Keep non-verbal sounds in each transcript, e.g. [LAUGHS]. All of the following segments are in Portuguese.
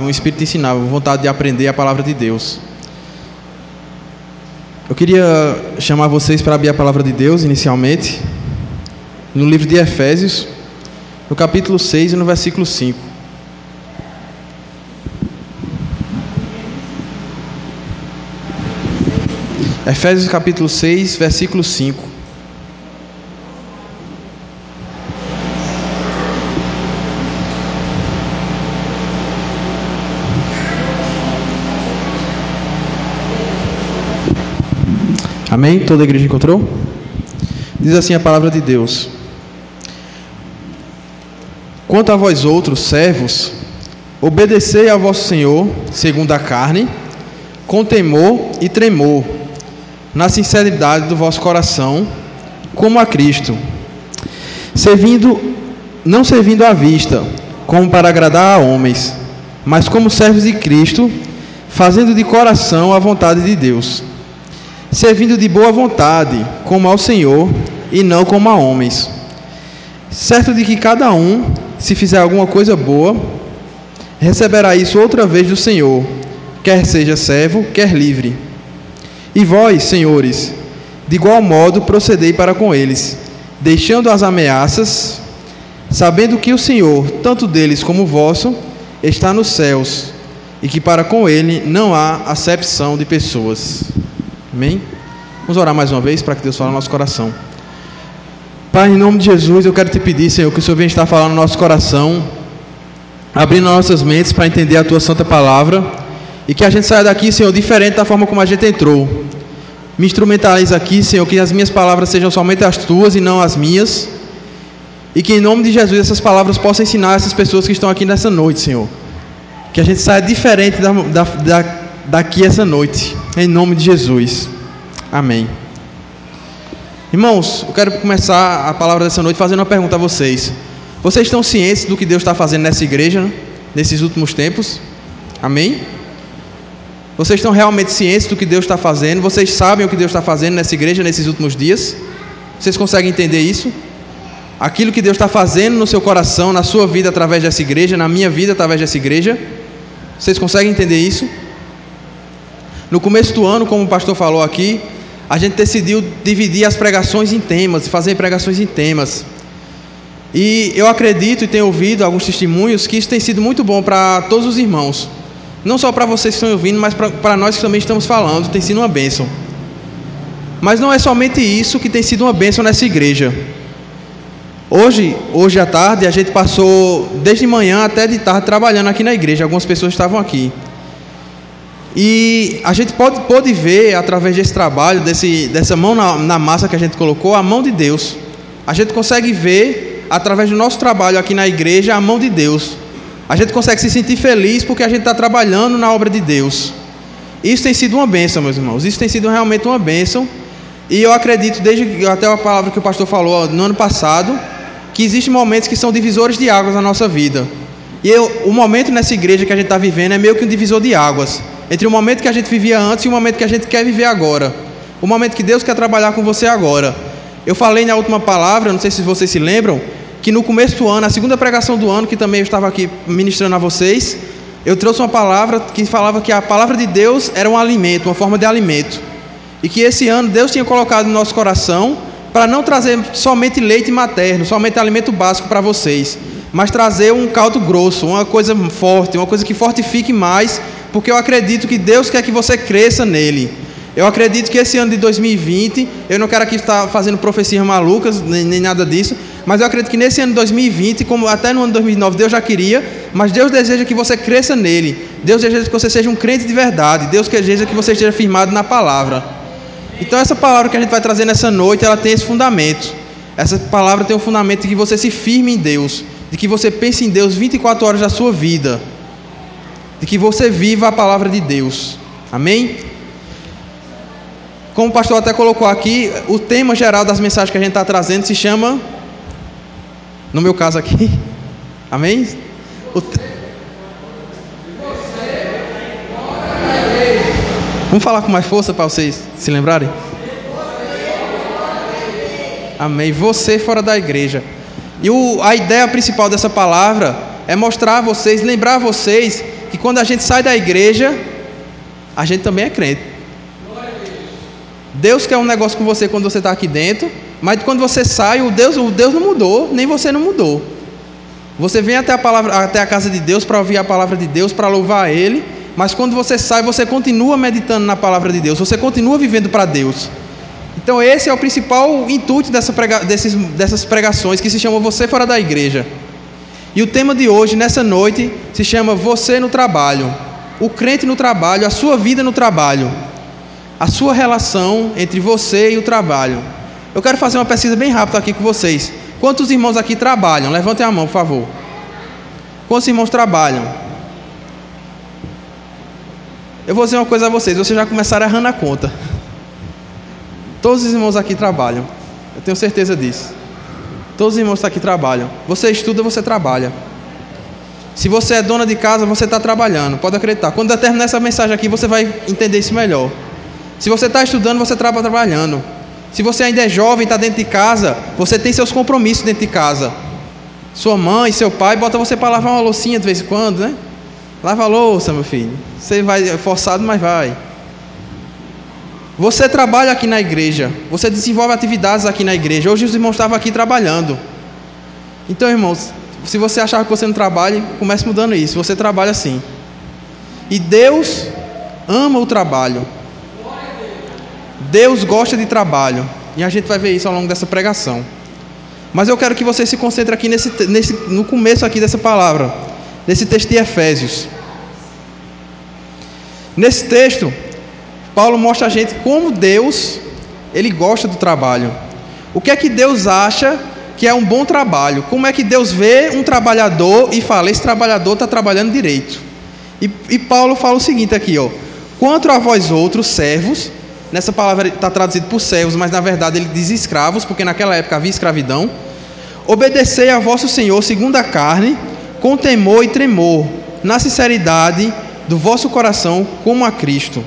um espírito ensinável, vontade de aprender a palavra de Deus. Eu queria chamar vocês para abrir a palavra de Deus inicialmente, no livro de Efésios, no capítulo 6 e no versículo 5. Efésios capítulo 6, versículo 5. Amém? Toda a igreja encontrou? Diz assim a palavra de Deus: Quanto a vós outros, servos, obedecei ao vosso Senhor, segundo a carne, com temor e tremor, na sinceridade do vosso coração, como a Cristo, servindo, não servindo à vista, como para agradar a homens, mas como servos de Cristo, fazendo de coração a vontade de Deus servindo de boa vontade, como ao Senhor e não como a homens. Certo de que cada um, se fizer alguma coisa boa, receberá isso outra vez do Senhor, quer seja servo, quer livre. E vós, senhores, de igual modo procedei para com eles, deixando as ameaças, sabendo que o Senhor, tanto deles como vosso, está nos céus, e que para com ele não há acepção de pessoas. Amém? Vamos orar mais uma vez para que Deus fale no nosso coração. Pai, em nome de Jesus, eu quero te pedir, Senhor, que o Senhor venha estar falando no nosso coração, abrindo nossas mentes para entender a tua santa palavra e que a gente saia daqui, Senhor, diferente da forma como a gente entrou. Me instrumentalize aqui, Senhor, que as minhas palavras sejam somente as tuas e não as minhas. E que em nome de Jesus essas palavras possam ensinar essas pessoas que estão aqui nessa noite, Senhor. Que a gente saia diferente da, da, da daqui essa noite, em nome de Jesus. Amém. Irmãos, eu quero começar a palavra dessa noite fazendo uma pergunta a vocês. Vocês estão cientes do que Deus está fazendo nessa igreja, né? nesses últimos tempos? Amém? Vocês estão realmente cientes do que Deus está fazendo? Vocês sabem o que Deus está fazendo nessa igreja nesses últimos dias? Vocês conseguem entender isso? Aquilo que Deus está fazendo no seu coração, na sua vida através dessa igreja, na minha vida através dessa igreja? Vocês conseguem entender isso? No começo do ano, como o pastor falou aqui, a gente decidiu dividir as pregações em temas, fazer pregações em temas. E eu acredito e tenho ouvido alguns testemunhos que isso tem sido muito bom para todos os irmãos. Não só para vocês que estão ouvindo, mas para nós que também estamos falando, tem sido uma bênção. Mas não é somente isso que tem sido uma bênção nessa igreja. Hoje, hoje à tarde, a gente passou desde manhã até de tarde trabalhando aqui na igreja. Algumas pessoas estavam aqui. E a gente pode, pode ver, através desse trabalho, desse, dessa mão na, na massa que a gente colocou, a mão de Deus. A gente consegue ver, através do nosso trabalho aqui na igreja, a mão de Deus. A gente consegue se sentir feliz porque a gente está trabalhando na obra de Deus. Isso tem sido uma bênção, meus irmãos. Isso tem sido realmente uma bênção. E eu acredito, desde até a palavra que o pastor falou no ano passado, que existem momentos que são divisores de águas na nossa vida. E eu, o momento nessa igreja que a gente está vivendo é meio que um divisor de águas entre o momento que a gente vivia antes e o momento que a gente quer viver agora. O momento que Deus quer trabalhar com você agora. Eu falei na última palavra, não sei se vocês se lembram, que no começo do ano, a segunda pregação do ano, que também eu estava aqui ministrando a vocês, eu trouxe uma palavra que falava que a palavra de Deus era um alimento, uma forma de alimento. E que esse ano Deus tinha colocado no nosso coração para não trazer somente leite materno, somente alimento básico para vocês, mas trazer um caldo grosso, uma coisa forte, uma coisa que fortifique mais porque eu acredito que Deus quer que você cresça nele. Eu acredito que esse ano de 2020, eu não quero aqui estar fazendo profecias malucas, nem, nem, nada disso, mas eu acredito que nesse ano de 2020, como até no ano de 2009 Deus já queria, mas Deus deseja que você cresça nele. Deus deseja que você seja um crente de verdade. Deus deseja que você esteja firmado na palavra. Então essa palavra que a gente vai trazer nessa noite, ela tem esse fundamento. Essa palavra tem o um fundamento de que você se firme em Deus, de que você pense em Deus 24 horas da sua vida de que você viva a palavra de Deus. Amém? Como o pastor até colocou aqui, o tema geral das mensagens que a gente está trazendo se chama, no meu caso aqui, [LAUGHS] amém? Te... Vamos falar com mais força para vocês se lembrarem? Amém. Você fora da igreja. E o, a ideia principal dessa palavra é mostrar a vocês, lembrar a vocês que quando a gente sai da igreja, a gente também é crente. Deus quer um negócio com você quando você está aqui dentro, mas quando você sai, o Deus, o Deus não mudou, nem você não mudou. Você vem até a, palavra, até a casa de Deus para ouvir a palavra de Deus, para louvar Ele, mas quando você sai, você continua meditando na palavra de Deus, você continua vivendo para Deus. Então, esse é o principal intuito dessa prega, desses, dessas pregações que se chama Você Fora da Igreja. E o tema de hoje, nessa noite, se chama Você no Trabalho. O crente no trabalho, a sua vida no trabalho. A sua relação entre você e o trabalho. Eu quero fazer uma pesquisa bem rápida aqui com vocês. Quantos irmãos aqui trabalham? Levantem a mão, por favor. Quantos irmãos trabalham? Eu vou dizer uma coisa a vocês, vocês já começaram errando a conta. Todos os irmãos aqui trabalham. Eu tenho certeza disso. Todos os irmãos aqui trabalham. Você estuda, você trabalha. Se você é dona de casa, você está trabalhando. Pode acreditar. Quando eu terminar essa mensagem aqui, você vai entender isso melhor. Se você está estudando, você está trabalhando. Se você ainda é jovem, está dentro de casa, você tem seus compromissos dentro de casa. Sua mãe, seu pai, bota você para lavar uma loucinha de vez em quando, né? Lava a louça, meu filho. Você vai forçado, mas vai. Você trabalha aqui na igreja. Você desenvolve atividades aqui na igreja. Hoje os irmãos estavam aqui trabalhando. Então, irmãos, se você achar que você não trabalha, comece mudando isso. Você trabalha sim. E Deus ama o trabalho. Deus gosta de trabalho. E a gente vai ver isso ao longo dessa pregação. Mas eu quero que você se concentre aqui nesse, nesse, no começo aqui dessa palavra, nesse texto de Efésios. Nesse texto, Paulo mostra a gente como Deus ele gosta do trabalho. O que é que Deus acha que é um bom trabalho? Como é que Deus vê um trabalhador e fala: esse trabalhador está trabalhando direito? E, e, Paulo fala o seguinte aqui, ó: quanto a vós outros servos, nessa palavra está traduzido por servos, mas na verdade ele diz escravos, porque naquela época havia escravidão. Obedecei a vosso Senhor segundo a carne, com temor e tremor, na sinceridade do vosso coração como a Cristo.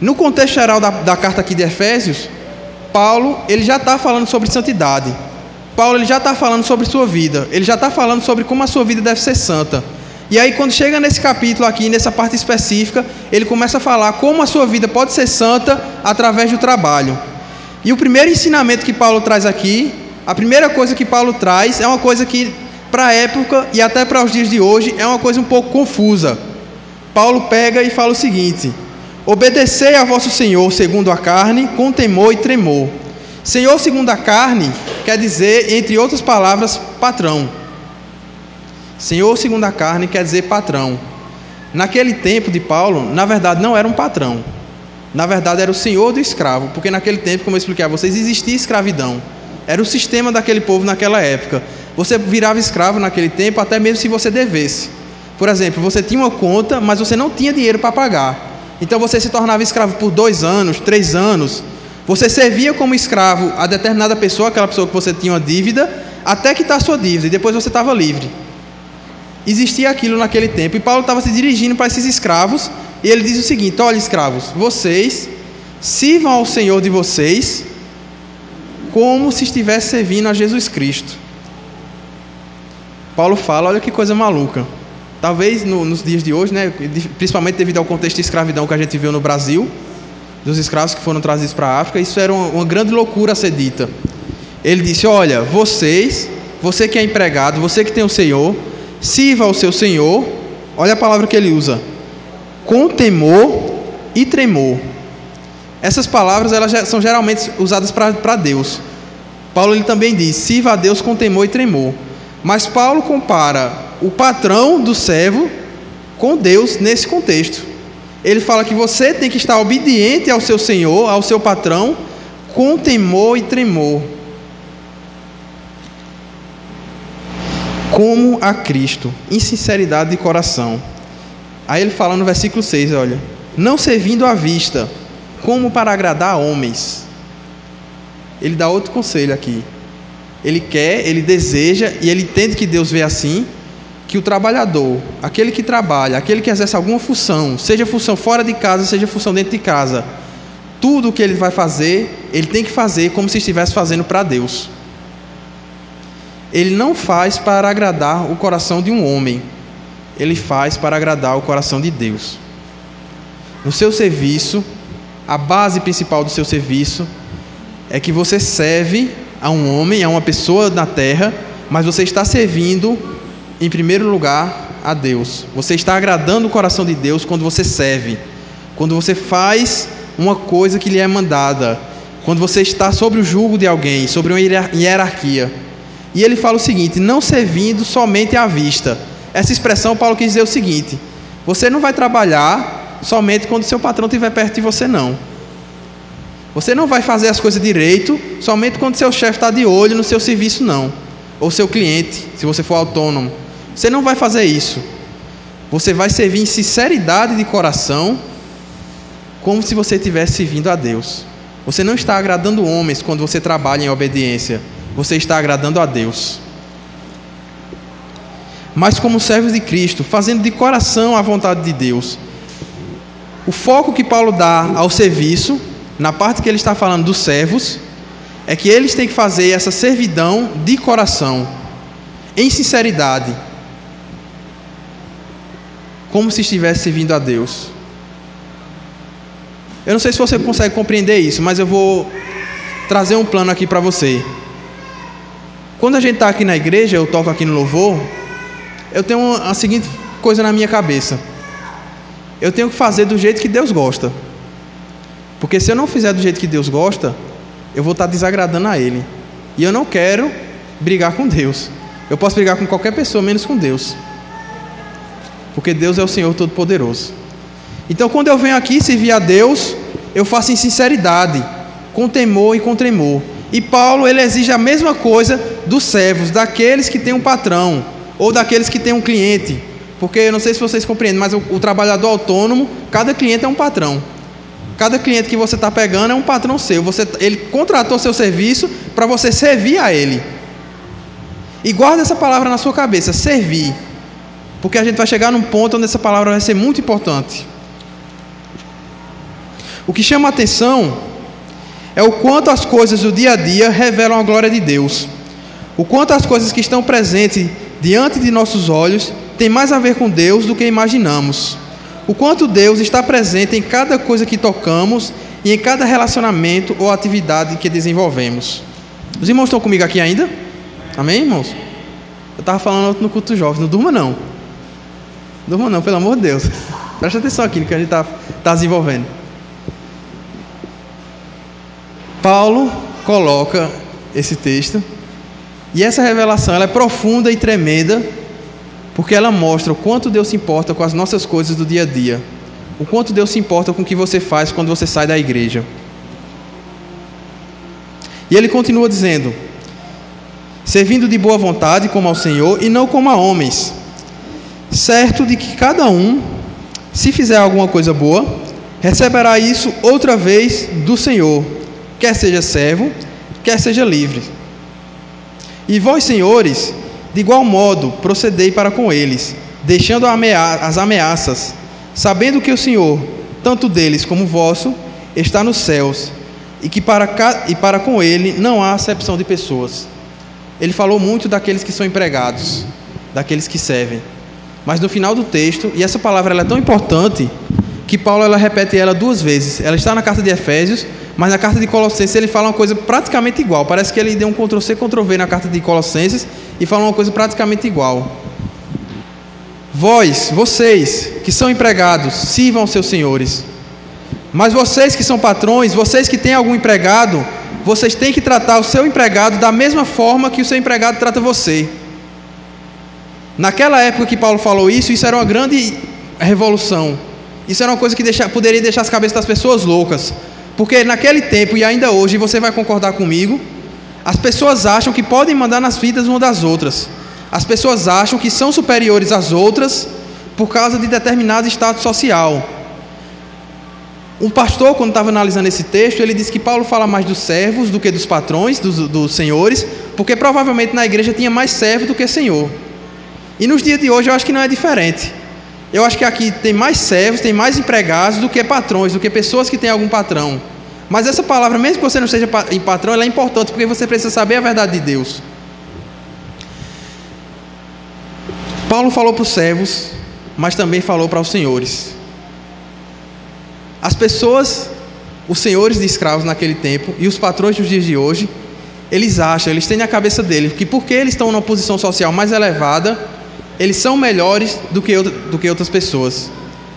No contexto geral da, da carta aqui de Efésios, Paulo ele já está falando sobre santidade. Paulo ele já está falando sobre sua vida. Ele já está falando sobre como a sua vida deve ser santa. E aí quando chega nesse capítulo aqui, nessa parte específica, ele começa a falar como a sua vida pode ser santa através do trabalho. E o primeiro ensinamento que Paulo traz aqui, a primeira coisa que Paulo traz é uma coisa que para a época e até para os dias de hoje é uma coisa um pouco confusa. Paulo pega e fala o seguinte: Obedecei a vosso Senhor segundo a carne, com temor e tremor. Senhor segundo a carne quer dizer, entre outras palavras, patrão. Senhor segundo a carne quer dizer patrão. Naquele tempo de Paulo, na verdade não era um patrão. Na verdade era o senhor do escravo, porque naquele tempo, como eu expliquei a vocês, existia escravidão. Era o sistema daquele povo naquela época. Você virava escravo naquele tempo, até mesmo se você devesse. Por exemplo, você tinha uma conta, mas você não tinha dinheiro para pagar. Então você se tornava escravo por dois anos, três anos. Você servia como escravo a determinada pessoa, aquela pessoa que você tinha uma dívida, até quitar a sua dívida, e depois você estava livre. Existia aquilo naquele tempo, e Paulo estava se dirigindo para esses escravos, e ele diz o seguinte: Olha, escravos, vocês sirvam ao Senhor de vocês como se estivesse servindo a Jesus Cristo. Paulo fala: Olha que coisa maluca. Talvez no, nos dias de hoje, né, principalmente devido ao contexto de escravidão que a gente viu no Brasil, dos escravos que foram trazidos para a África, isso era uma, uma grande loucura a ser dita. Ele disse: Olha, vocês, você que é empregado, você que tem o Senhor, sirva ao seu Senhor, olha a palavra que ele usa, com temor e tremor. Essas palavras elas são geralmente usadas para Deus. Paulo ele também diz: sirva a Deus com temor e tremor. Mas Paulo compara o patrão do servo com Deus nesse contexto. Ele fala que você tem que estar obediente ao seu senhor, ao seu patrão, com temor e tremor. Como a Cristo, em sinceridade de coração. Aí ele fala no versículo 6, olha: Não servindo à vista, como para agradar homens. Ele dá outro conselho aqui. Ele quer, ele deseja e ele entende que Deus vê assim, que o trabalhador, aquele que trabalha, aquele que exerce alguma função, seja função fora de casa, seja função dentro de casa, tudo o que ele vai fazer, ele tem que fazer como se estivesse fazendo para Deus. Ele não faz para agradar o coração de um homem. ele faz para agradar o coração de Deus. No seu serviço, a base principal do seu serviço é que você serve a um homem, a uma pessoa na terra, mas você está servindo, em primeiro lugar, a Deus. Você está agradando o coração de Deus quando você serve, quando você faz uma coisa que lhe é mandada, quando você está sobre o jugo de alguém, sobre uma hierarquia. E ele fala o seguinte: não servindo somente à vista. Essa expressão, Paulo quis dizer o seguinte: você não vai trabalhar somente quando seu patrão estiver perto de você, não. Você não vai fazer as coisas direito somente quando seu chefe está de olho no seu serviço, não. Ou seu cliente, se você for autônomo. Você não vai fazer isso. Você vai servir em sinceridade de coração, como se você estivesse servindo a Deus. Você não está agradando homens quando você trabalha em obediência. Você está agradando a Deus. Mas como servos de Cristo, fazendo de coração a vontade de Deus. O foco que Paulo dá ao serviço na parte que ele está falando dos servos, é que eles têm que fazer essa servidão de coração, em sinceridade, como se estivesse servindo a Deus. Eu não sei se você consegue compreender isso, mas eu vou trazer um plano aqui para você. Quando a gente está aqui na igreja, eu toco aqui no louvor, eu tenho a seguinte coisa na minha cabeça: eu tenho que fazer do jeito que Deus gosta. Porque se eu não fizer do jeito que Deus gosta, eu vou estar desagradando a Ele. E eu não quero brigar com Deus. Eu posso brigar com qualquer pessoa, menos com Deus. Porque Deus é o Senhor Todo-Poderoso. Então, quando eu venho aqui servir a Deus, eu faço em sinceridade, com temor e com tremor. E Paulo, ele exige a mesma coisa dos servos, daqueles que têm um patrão, ou daqueles que têm um cliente. Porque eu não sei se vocês compreendem, mas o, o trabalhador autônomo, cada cliente é um patrão. Cada cliente que você está pegando é um patrão seu. Você, ele contratou seu serviço para você servir a ele. E guarda essa palavra na sua cabeça, servir. Porque a gente vai chegar num ponto onde essa palavra vai ser muito importante. O que chama a atenção é o quanto as coisas do dia a dia revelam a glória de Deus. O quanto as coisas que estão presentes diante de nossos olhos têm mais a ver com Deus do que imaginamos o quanto Deus está presente em cada coisa que tocamos e em cada relacionamento ou atividade que desenvolvemos. Os irmãos estão comigo aqui ainda? Amém, irmãos? Eu estava falando no culto jovem, não durma não. Durma não, pelo amor de Deus. [LAUGHS] Presta atenção aqui no que a gente está tá desenvolvendo. Paulo coloca esse texto e essa revelação ela é profunda e tremenda porque ela mostra o quanto Deus se importa com as nossas coisas do dia a dia, o quanto Deus se importa com o que você faz quando você sai da igreja. E ele continua dizendo: servindo de boa vontade como ao Senhor e não como a homens, certo de que cada um, se fizer alguma coisa boa, receberá isso outra vez do Senhor, quer seja servo, quer seja livre. E vós, senhores, de igual modo, procedei para com eles, deixando as ameaças, sabendo que o Senhor, tanto deles como vosso, está nos céus, e que para, e para com ele não há acepção de pessoas. Ele falou muito daqueles que são empregados, daqueles que servem. Mas no final do texto, e essa palavra é tão importante, que Paulo ela repete ela duas vezes. Ela está na carta de Efésios, mas na carta de Colossenses ele fala uma coisa praticamente igual. Parece que ele deu um Ctrl-C, Ctrl-V na carta de Colossenses e fala uma coisa praticamente igual. Vós, vocês que são empregados, sirvam aos seus senhores. Mas vocês que são patrões, vocês que têm algum empregado, vocês têm que tratar o seu empregado da mesma forma que o seu empregado trata você. Naquela época que Paulo falou isso, isso era uma grande revolução. Isso era uma coisa que deixa, poderia deixar as cabeças das pessoas loucas. Porque naquele tempo e ainda hoje, você vai concordar comigo, as pessoas acham que podem mandar nas vidas uma das outras. As pessoas acham que são superiores às outras por causa de determinado status social. Um pastor, quando estava analisando esse texto, ele disse que Paulo fala mais dos servos do que dos patrões, dos, dos senhores, porque provavelmente na igreja tinha mais servo do que senhor. E nos dias de hoje eu acho que não é diferente. Eu acho que aqui tem mais servos, tem mais empregados do que patrões, do que pessoas que têm algum patrão. Mas essa palavra, mesmo que você não seja em patrão, ela é importante porque você precisa saber a verdade de Deus. Paulo falou para os servos mas também falou para os senhores. As pessoas, os senhores de escravos naquele tempo e os patrões dos dias de hoje, eles acham, eles têm na cabeça deles que porque eles estão numa posição social mais elevada, eles são melhores do que, do que outras pessoas.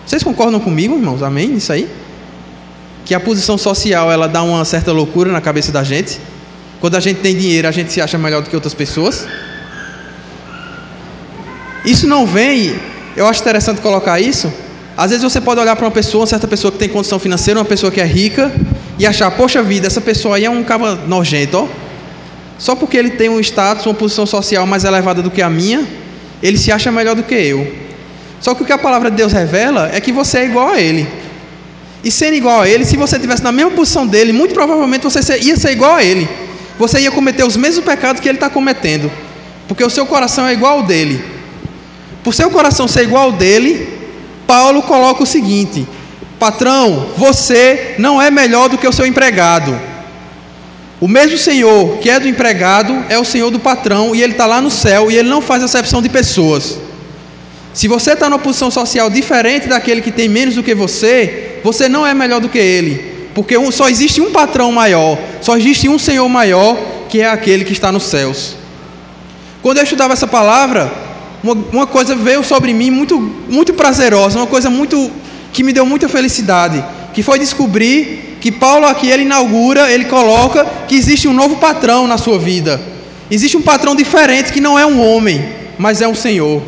Vocês concordam comigo, irmãos? Amém? Isso aí? Que a posição social ela dá uma certa loucura na cabeça da gente. Quando a gente tem dinheiro, a gente se acha melhor do que outras pessoas. Isso não vem, eu acho interessante colocar isso. Às vezes você pode olhar para uma pessoa, uma certa pessoa que tem condição financeira, uma pessoa que é rica, e achar, poxa vida, essa pessoa aí é um cara nojento, ó. Só porque ele tem um status, uma posição social mais elevada do que a minha, ele se acha melhor do que eu. Só que o que a palavra de Deus revela é que você é igual a ele. E sendo igual a ele, se você estivesse na mesma posição dele, muito provavelmente você ia ser igual a ele. Você ia cometer os mesmos pecados que ele está cometendo. Porque o seu coração é igual ao dele. Por seu coração ser igual ao dele, Paulo coloca o seguinte: Patrão, você não é melhor do que o seu empregado. O mesmo Senhor que é do empregado é o Senhor do patrão e ele está lá no céu e ele não faz acepção de pessoas. Se você está numa posição social diferente daquele que tem menos do que você, você não é melhor do que ele, porque só existe um patrão maior, só existe um Senhor maior que é aquele que está nos céus. Quando eu estudava essa palavra, uma, uma coisa veio sobre mim muito, muito prazerosa, uma coisa muito que me deu muita felicidade, que foi descobrir que Paulo aqui ele inaugura, ele coloca que existe um novo patrão na sua vida. Existe um patrão diferente que não é um homem, mas é um Senhor.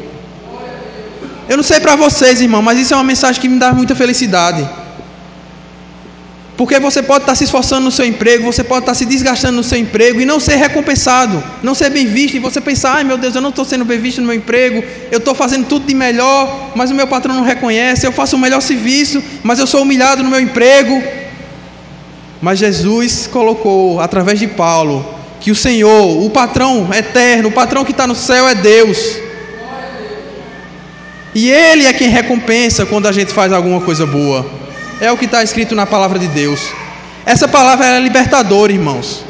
Eu não sei para vocês, irmão, mas isso é uma mensagem que me dá muita felicidade. Porque você pode estar se esforçando no seu emprego, você pode estar se desgastando no seu emprego e não ser recompensado, não ser bem visto, e você pensar, ai meu Deus, eu não estou sendo bem visto no meu emprego, eu estou fazendo tudo de melhor, mas o meu patrão não reconhece, eu faço o melhor serviço, mas eu sou humilhado no meu emprego. Mas Jesus colocou, através de Paulo, que o Senhor, o patrão eterno, o patrão que está no céu é Deus. E Ele é quem recompensa quando a gente faz alguma coisa boa. É o que está escrito na palavra de Deus. Essa palavra é libertadora, irmãos.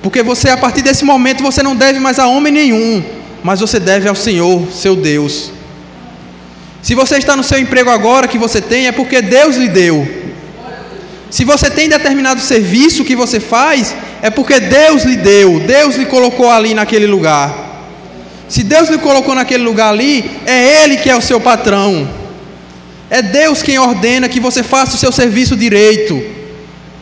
Porque você, a partir desse momento, você não deve mais a homem nenhum, mas você deve ao Senhor, seu Deus. Se você está no seu emprego agora que você tem, é porque Deus lhe deu. Se você tem determinado serviço que você faz, é porque Deus lhe deu, Deus lhe colocou ali naquele lugar. Se Deus lhe colocou naquele lugar ali, é Ele que é o seu patrão. É Deus quem ordena que você faça o seu serviço direito.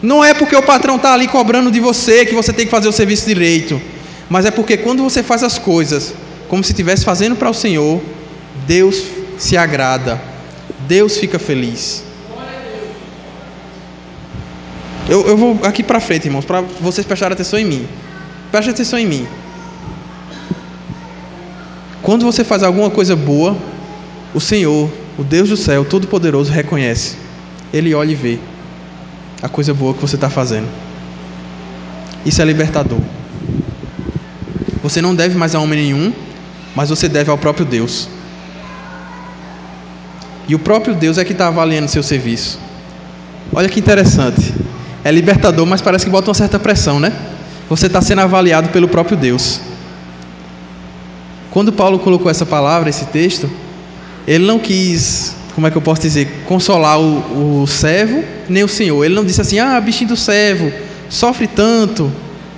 Não é porque o patrão está ali cobrando de você que você tem que fazer o serviço direito. Mas é porque quando você faz as coisas como se estivesse fazendo para o Senhor, Deus se agrada. Deus fica feliz. Eu, eu vou aqui para frente, irmãos, para vocês prestarem atenção em mim. Preste atenção em mim. Quando você faz alguma coisa boa, o Senhor o Deus do céu, Todo-Poderoso, reconhece. Ele olha e vê a coisa boa que você está fazendo. Isso é libertador. Você não deve mais a homem nenhum, mas você deve ao próprio Deus. E o próprio Deus é que está avaliando seu serviço. Olha que interessante. É libertador, mas parece que bota uma certa pressão, né? Você está sendo avaliado pelo próprio Deus. Quando Paulo colocou essa palavra, esse texto, ele não quis, como é que eu posso dizer, consolar o, o servo, nem o senhor. Ele não disse assim: ah, bichinho do servo, sofre tanto,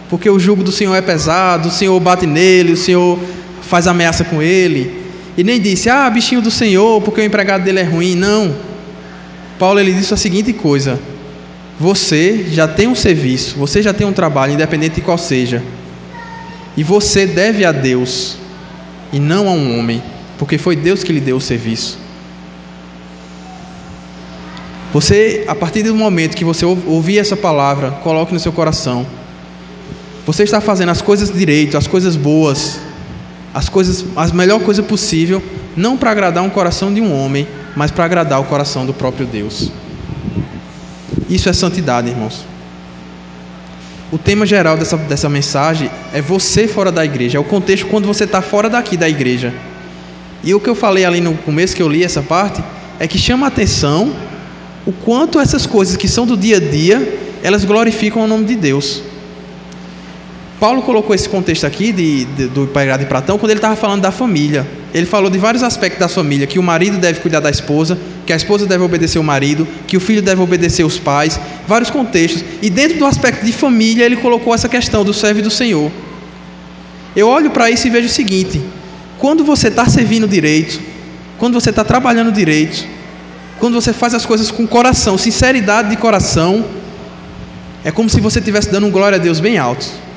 porque o jugo do senhor é pesado, o senhor bate nele, o senhor faz ameaça com ele. E nem disse: ah, bichinho do senhor, porque o empregado dele é ruim. Não. Paulo ele disse a seguinte coisa: você já tem um serviço, você já tem um trabalho, independente de qual seja, e você deve a Deus e não a um homem porque foi Deus que lhe deu o serviço. Você, a partir do momento que você ouvir essa palavra, coloque no seu coração. Você está fazendo as coisas direito, as coisas boas, as coisas, a melhor coisa possível, não para agradar um coração de um homem, mas para agradar o coração do próprio Deus. Isso é santidade, irmãos. O tema geral dessa, dessa mensagem é você fora da igreja, é o contexto quando você está fora daqui da igreja. E o que eu falei ali no começo que eu li essa parte é que chama a atenção o quanto essas coisas que são do dia a dia, elas glorificam o nome de Deus. Paulo colocou esse contexto aqui de, de, do Pai de Platão quando ele estava falando da família. Ele falou de vários aspectos da família: que o marido deve cuidar da esposa, que a esposa deve obedecer o marido, que o filho deve obedecer os pais, vários contextos. E dentro do aspecto de família, ele colocou essa questão do servo e do Senhor. Eu olho para isso e vejo o seguinte: quando você está servindo direito, quando você está trabalhando direito, quando você faz as coisas com coração, sinceridade de coração, é como se você estivesse dando um glória a Deus bem alto.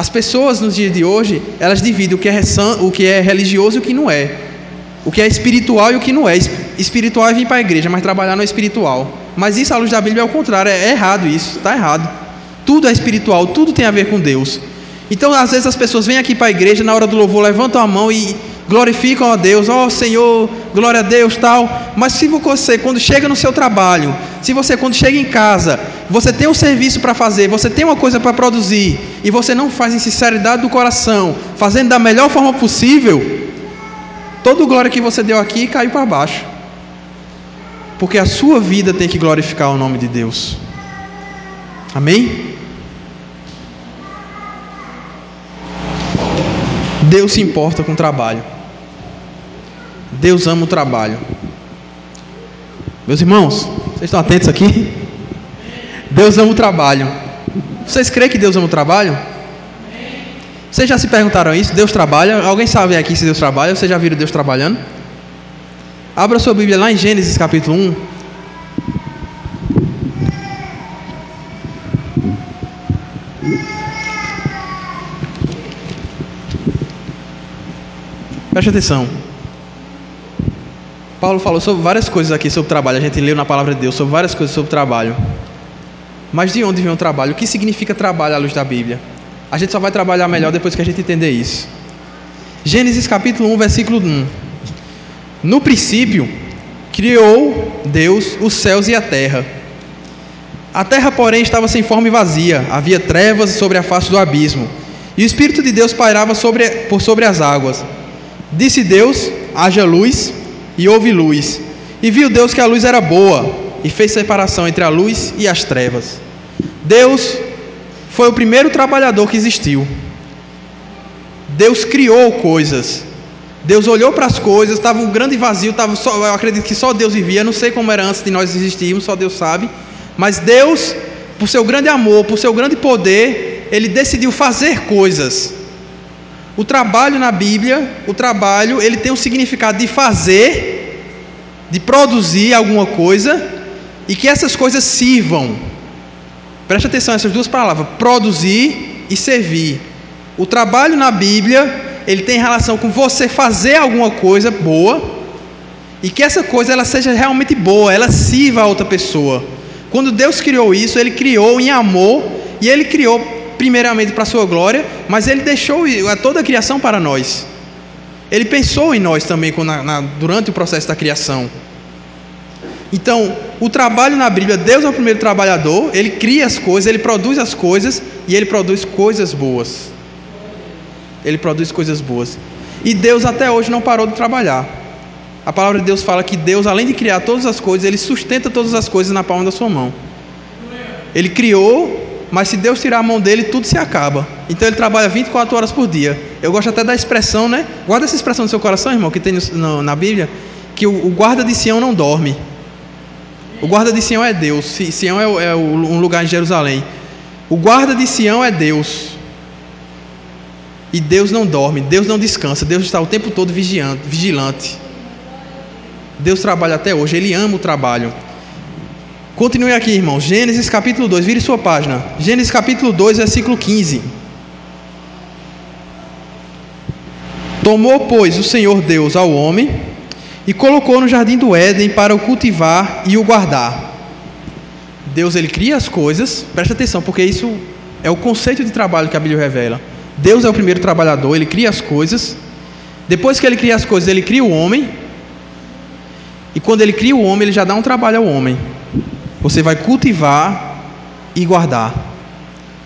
As pessoas nos dias de hoje, elas dividem o que é, o que é religioso e o que não é. O que é espiritual e o que não é. Espiritual é vir para a igreja, mas trabalhar não é espiritual. Mas isso, à luz da Bíblia, é o contrário. É errado isso. Está errado. Tudo é espiritual, tudo tem a ver com Deus. Então, às vezes, as pessoas vêm aqui para a igreja, na hora do louvor, levantam a mão e glorificam a Deus, ó oh, Senhor, glória a Deus, tal. Mas se você, quando chega no seu trabalho, se você, quando chega em casa, você tem um serviço para fazer, você tem uma coisa para produzir, e você não faz em sinceridade do coração, fazendo da melhor forma possível, toda glória que você deu aqui caiu para baixo. Porque a sua vida tem que glorificar o nome de Deus. Amém? Deus se importa com o trabalho. Deus ama o trabalho. Meus irmãos, vocês estão atentos aqui? Deus ama o trabalho. Vocês creem que Deus ama o trabalho? Vocês já se perguntaram isso? Deus trabalha? Alguém sabe aqui se Deus trabalha? Vocês já viram Deus trabalhando? Abra sua Bíblia lá em Gênesis capítulo 1. Preste atenção. Paulo falou sobre várias coisas aqui sobre trabalho. A gente leu na palavra de Deus sobre várias coisas sobre trabalho. Mas de onde vem o trabalho? O que significa trabalho à luz da Bíblia? A gente só vai trabalhar melhor depois que a gente entender isso. Gênesis capítulo 1, versículo 1. No princípio, criou Deus os céus e a terra. A terra, porém, estava sem forma e vazia, havia trevas sobre a face do abismo, e o Espírito de Deus pairava sobre, por sobre as águas. Disse Deus: haja luz, e houve luz. E viu Deus que a luz era boa, e fez separação entre a luz e as trevas. Deus foi o primeiro trabalhador que existiu. Deus criou coisas. Deus olhou para as coisas, estava um grande vazio, estava só, eu acredito que só Deus vivia, não sei como era antes de nós existirmos, só Deus sabe. Mas Deus, por seu grande amor, por seu grande poder, ele decidiu fazer coisas. O trabalho na Bíblia, o trabalho, ele tem o significado de fazer, de produzir alguma coisa e que essas coisas sirvam. Preste atenção essas duas palavras, produzir e servir. O trabalho na Bíblia, ele tem relação com você fazer alguma coisa boa e que essa coisa ela seja realmente boa, ela sirva a outra pessoa. Quando Deus criou isso, ele criou em amor e ele criou primeiramente para a sua glória, mas ele deixou toda a criação para nós. Ele pensou em nós também durante o processo da criação. Então, o trabalho na Bíblia, Deus é o primeiro trabalhador, ele cria as coisas, ele produz as coisas e ele produz coisas boas. Ele produz coisas boas. E Deus até hoje não parou de trabalhar. A palavra de Deus fala que Deus, além de criar todas as coisas, ele sustenta todas as coisas na palma da sua mão. Ele criou mas se Deus tirar a mão dele, tudo se acaba. Então ele trabalha 24 horas por dia. Eu gosto até da expressão, né? Guarda essa expressão no seu coração, irmão, que tem no, na Bíblia, que o, o, guarda de Sião não dorme. O guarda de Sião é Deus. Sião é, é um lugar em Jerusalém. O guarda de Sião é Deus. E Deus não dorme, Deus não descansa, Deus está o tempo todo vigiante, vigilante. Deus trabalha até hoje, Ele ama o trabalho. Continue aqui, irmão. Gênesis capítulo 2, vire sua página. Gênesis capítulo 2, versículo 15. Tomou, pois, o Senhor Deus ao homem e colocou no jardim do Éden para o cultivar e o guardar. Deus ele cria as coisas, preste atenção, porque isso é o conceito de trabalho que a Bíblia revela. Deus é o primeiro trabalhador, ele cria as coisas. Depois que ele cria as coisas, ele cria o homem. E quando ele cria o homem, ele já dá um trabalho ao homem. Você vai cultivar e guardar.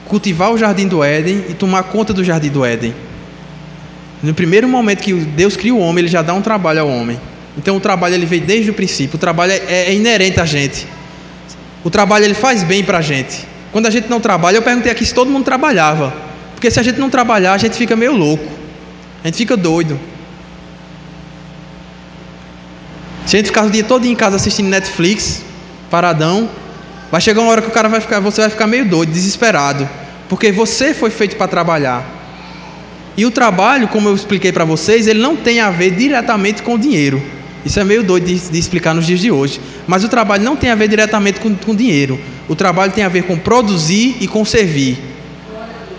Cultivar o jardim do Éden e tomar conta do jardim do Éden. No primeiro momento que Deus cria o homem, ele já dá um trabalho ao homem. Então o trabalho ele veio desde o princípio. O trabalho é, é inerente a gente. O trabalho ele faz bem para a gente. Quando a gente não trabalha, eu perguntei aqui se todo mundo trabalhava. Porque se a gente não trabalhar, a gente fica meio louco. A gente fica doido. Se a gente ficar o dia todo em casa assistindo Netflix, paradão, vai chegar uma hora que o cara vai ficar, você vai ficar meio doido, desesperado, porque você foi feito para trabalhar. E o trabalho, como eu expliquei para vocês, ele não tem a ver diretamente com o dinheiro. Isso é meio doido de, de, explicar nos dias de hoje. Mas o trabalho não tem a ver diretamente com, com dinheiro. O trabalho tem a ver com produzir e com servir.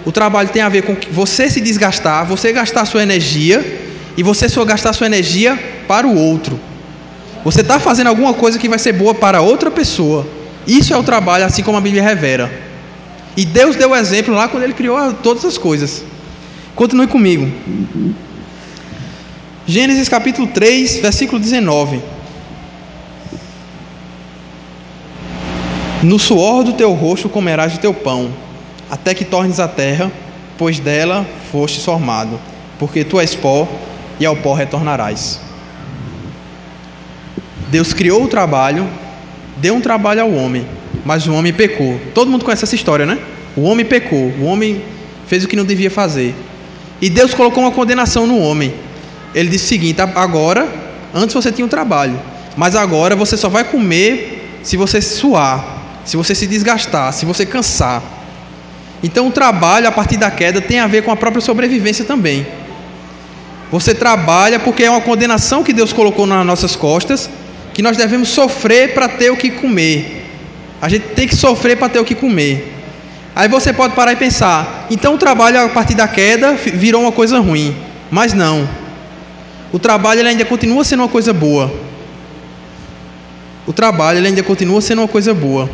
O trabalho tem a ver com você se desgastar, você gastar sua energia e você só gastar sua energia para o outro. Você está fazendo alguma coisa que vai ser boa para outra pessoa. Isso é o trabalho, assim como a Bíblia revela. E Deus deu o exemplo lá quando Ele criou todas as coisas. Continue comigo. Gênesis capítulo 3, versículo 19. No suor do teu rosto comerás o teu pão, até que tornes a terra, pois dela foste formado, porque tu és pó e ao pó retornarás. Deus criou o trabalho, deu um trabalho ao homem, mas o homem pecou. Todo mundo conhece essa história, né? O homem pecou, o homem fez o que não devia fazer. E Deus colocou uma condenação no homem. Ele disse o seguinte: agora, antes você tinha um trabalho, mas agora você só vai comer se você suar, se você se desgastar, se você cansar. Então, o trabalho a partir da queda tem a ver com a própria sobrevivência também. Você trabalha porque é uma condenação que Deus colocou nas nossas costas que nós devemos sofrer para ter o que comer. A gente tem que sofrer para ter o que comer. Aí você pode parar e pensar: então o trabalho a partir da queda virou uma coisa ruim. Mas não. O trabalho ainda continua sendo uma coisa boa. O trabalho ainda continua sendo uma coisa boa.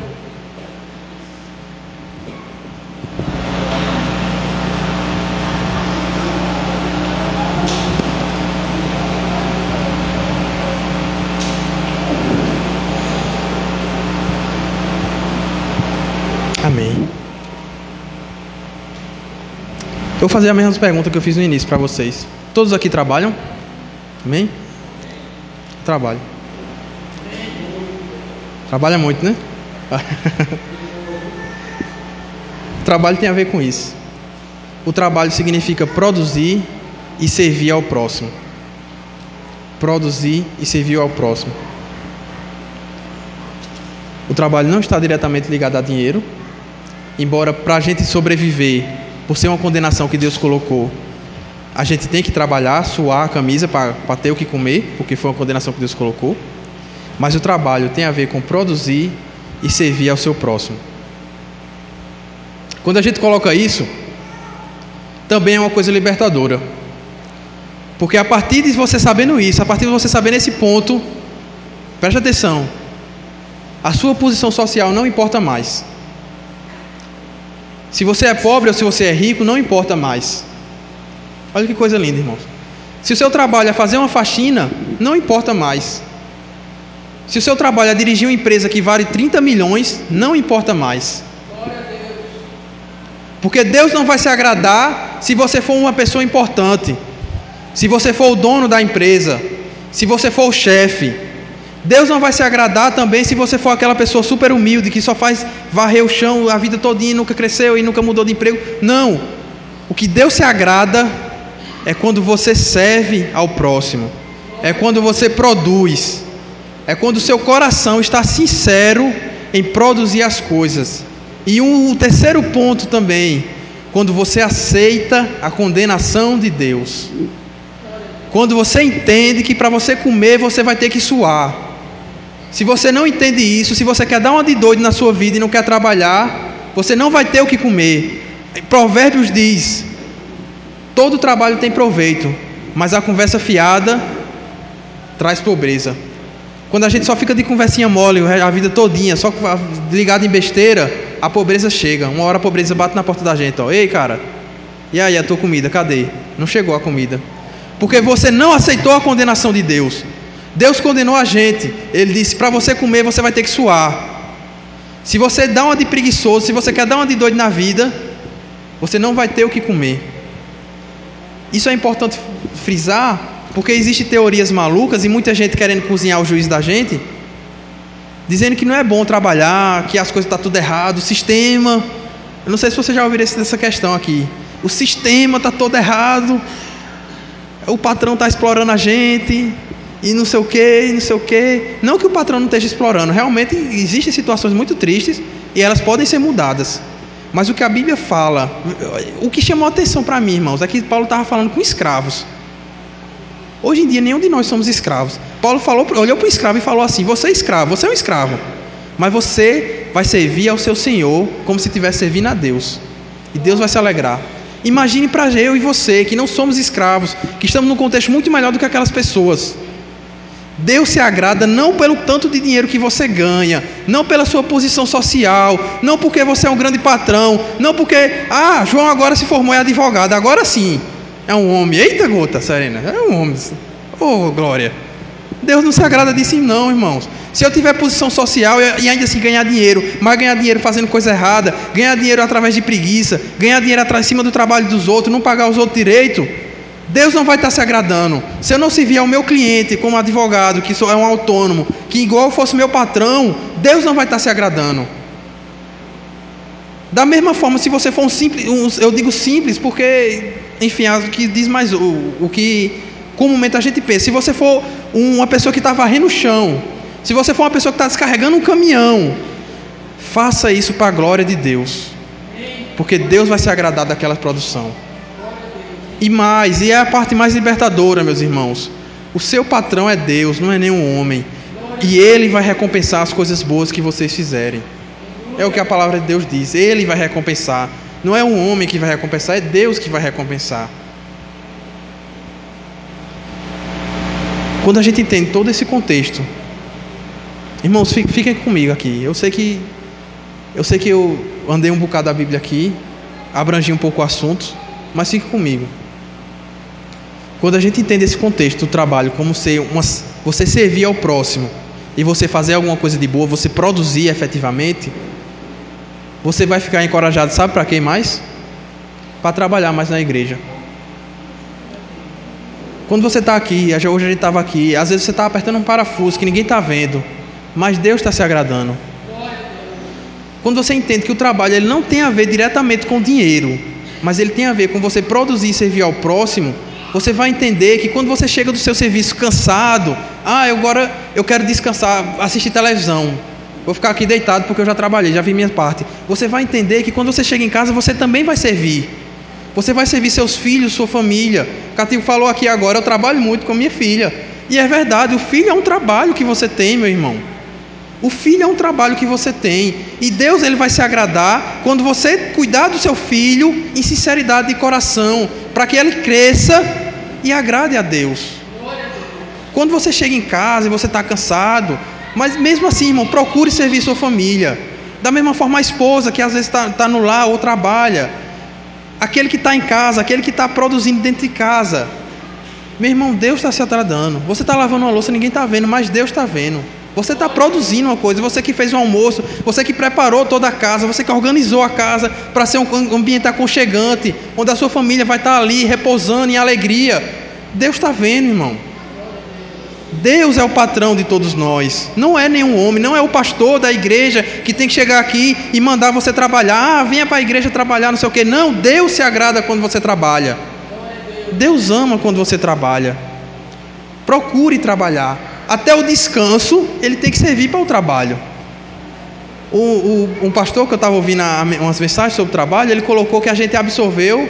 Eu vou fazer a mesma pergunta que eu fiz no início para vocês. Todos aqui trabalham? Amém? Trabalho. Trabalha muito, né? o [LAUGHS] trabalho tem a ver com isso. O trabalho significa produzir e servir ao próximo. Produzir e servir ao próximo. O trabalho não está diretamente ligado a dinheiro, embora para a gente sobreviver por ser uma condenação que Deus colocou, a gente tem que trabalhar, suar a camisa para ter o que comer, porque foi uma condenação que Deus colocou. Mas o trabalho tem a ver com produzir e servir ao seu próximo. Quando a gente coloca isso, também é uma coisa libertadora. Porque a partir de você sabendo isso, a partir de você saber esse ponto, preste atenção, a sua posição social não importa mais. Se você é pobre ou se você é rico, não importa mais. Olha que coisa linda, irmãos. Se o seu trabalho é fazer uma faxina, não importa mais. Se o seu trabalho é dirigir uma empresa que vale 30 milhões, não importa mais. Porque Deus não vai se agradar se você for uma pessoa importante, se você for o dono da empresa, se você for o chefe, Deus não vai se agradar também se você for aquela pessoa super humilde que só faz varrer o chão a vida todinha e nunca cresceu e nunca mudou de emprego. Não. O que Deus se agrada é quando você serve ao próximo. É quando você produz. É quando seu coração está sincero em produzir as coisas. E um, terceiro ponto também, quando você aceita a condenação de Deus. Quando você entende que para você comer você vai ter que suar. Se você não entende isso, se você quer dar uma de doido na sua vida e não quer trabalhar, você não vai ter o que comer. Provérbios diz: todo trabalho tem proveito, mas a conversa fiada traz pobreza. Quando a gente só fica de conversinha mole a vida todinha, só ligado em besteira, a pobreza chega. Uma hora a pobreza bate na porta da gente, ó. Ei, cara. E aí, a tua comida, cadê? Não chegou a comida. Porque você não aceitou a condenação de Deus. Deus condenou a gente. Ele disse: para você comer, você vai ter que suar. Se você dá uma de preguiçoso, se você quer dar uma de doido na vida, você não vai ter o que comer. Isso é importante frisar, porque existem teorias malucas e muita gente querendo cozinhar o juízo da gente, dizendo que não é bom trabalhar, que as coisas estão tá tudo errado, o sistema. Eu não sei se você já ouviu essa questão aqui. O sistema está todo errado, o patrão está explorando a gente, e não sei o que, e não sei o que. Não que o patrão não esteja explorando, realmente existem situações muito tristes e elas podem ser mudadas. Mas o que a Bíblia fala, o que chamou atenção para mim, irmãos, é que Paulo estava falando com escravos. Hoje em dia, nenhum de nós somos escravos. Paulo falou, olhou para o escravo e falou assim: Você é escravo, você é um escravo, mas você vai servir ao seu Senhor como se estivesse servindo a Deus, e Deus vai se alegrar. Imagine para eu e você, que não somos escravos, que estamos num contexto muito melhor do que aquelas pessoas. Deus se agrada não pelo tanto de dinheiro que você ganha, não pela sua posição social, não porque você é um grande patrão, não porque, ah, João agora se formou em advogado, agora sim, é um homem. Eita gota, Serena, é um homem. Oh, glória. Deus não se agrada disso, não, irmãos. Se eu tiver posição social e ainda assim ganhar dinheiro, mas ganhar dinheiro fazendo coisa errada, ganhar dinheiro através de preguiça, ganhar dinheiro atrás cima do trabalho dos outros, não pagar os outros direito, Deus não vai estar se agradando. Se eu não servir ao meu cliente como advogado, que é um autônomo, que igual fosse meu patrão, Deus não vai estar se agradando. Da mesma forma, se você for um simples, um, eu digo simples porque, enfim, é o que diz mais o, o que comumente a gente pensa. Se você for uma pessoa que está varrendo o chão, se você for uma pessoa que está descarregando um caminhão, faça isso para a glória de Deus, porque Deus vai se agradar daquela produção. E mais, e é a parte mais libertadora, meus irmãos. O seu patrão é Deus, não é nenhum homem. E Ele vai recompensar as coisas boas que vocês fizerem. É o que a palavra de Deus diz. Ele vai recompensar. Não é um homem que vai recompensar, é Deus que vai recompensar. Quando a gente entende todo esse contexto, irmãos, fiquem comigo aqui. Eu sei que eu sei que eu andei um bocado da Bíblia aqui, abrangi um pouco o assunto, mas fique comigo. Quando a gente entende esse contexto do trabalho como ser uma, você servir ao próximo e você fazer alguma coisa de boa, você produzir efetivamente, você vai ficar encorajado, sabe para quem mais? Para trabalhar mais na igreja. Quando você está aqui, hoje a gente estava aqui, às vezes você está apertando um parafuso que ninguém está vendo, mas Deus está se agradando. Quando você entende que o trabalho ele não tem a ver diretamente com dinheiro, mas ele tem a ver com você produzir e servir ao próximo, você vai entender que quando você chega do seu serviço cansado, ah, eu agora eu quero descansar, assistir televisão. Vou ficar aqui deitado porque eu já trabalhei, já vi minha parte. Você vai entender que quando você chega em casa, você também vai servir. Você vai servir seus filhos, sua família. O Cativo falou aqui agora, eu trabalho muito com minha filha. E é verdade, o filho é um trabalho que você tem, meu irmão. O filho é um trabalho que você tem. E Deus ele vai se agradar quando você cuidar do seu filho em sinceridade de coração, para que ele cresça e agrade a Deus. Quando você chega em casa e você está cansado, mas mesmo assim, irmão, procure servir sua família. Da mesma forma, a esposa que às vezes está tá no lar ou trabalha, aquele que está em casa, aquele que está produzindo dentro de casa. Meu irmão, Deus está se agradando. Você está lavando uma louça, ninguém está vendo, mas Deus está vendo. Você está produzindo uma coisa, você que fez o almoço, você que preparou toda a casa, você que organizou a casa para ser um ambiente aconchegante, onde a sua família vai estar tá ali repousando em alegria. Deus está vendo, irmão. Deus é o patrão de todos nós, não é nenhum homem, não é o pastor da igreja que tem que chegar aqui e mandar você trabalhar. Ah, venha para a igreja trabalhar, não sei o que. Não, Deus se agrada quando você trabalha. Deus ama quando você trabalha. Procure trabalhar até o descanso, ele tem que servir para o trabalho. O, o, um pastor que eu estava ouvindo a, umas mensagens sobre o trabalho, ele colocou que a gente absorveu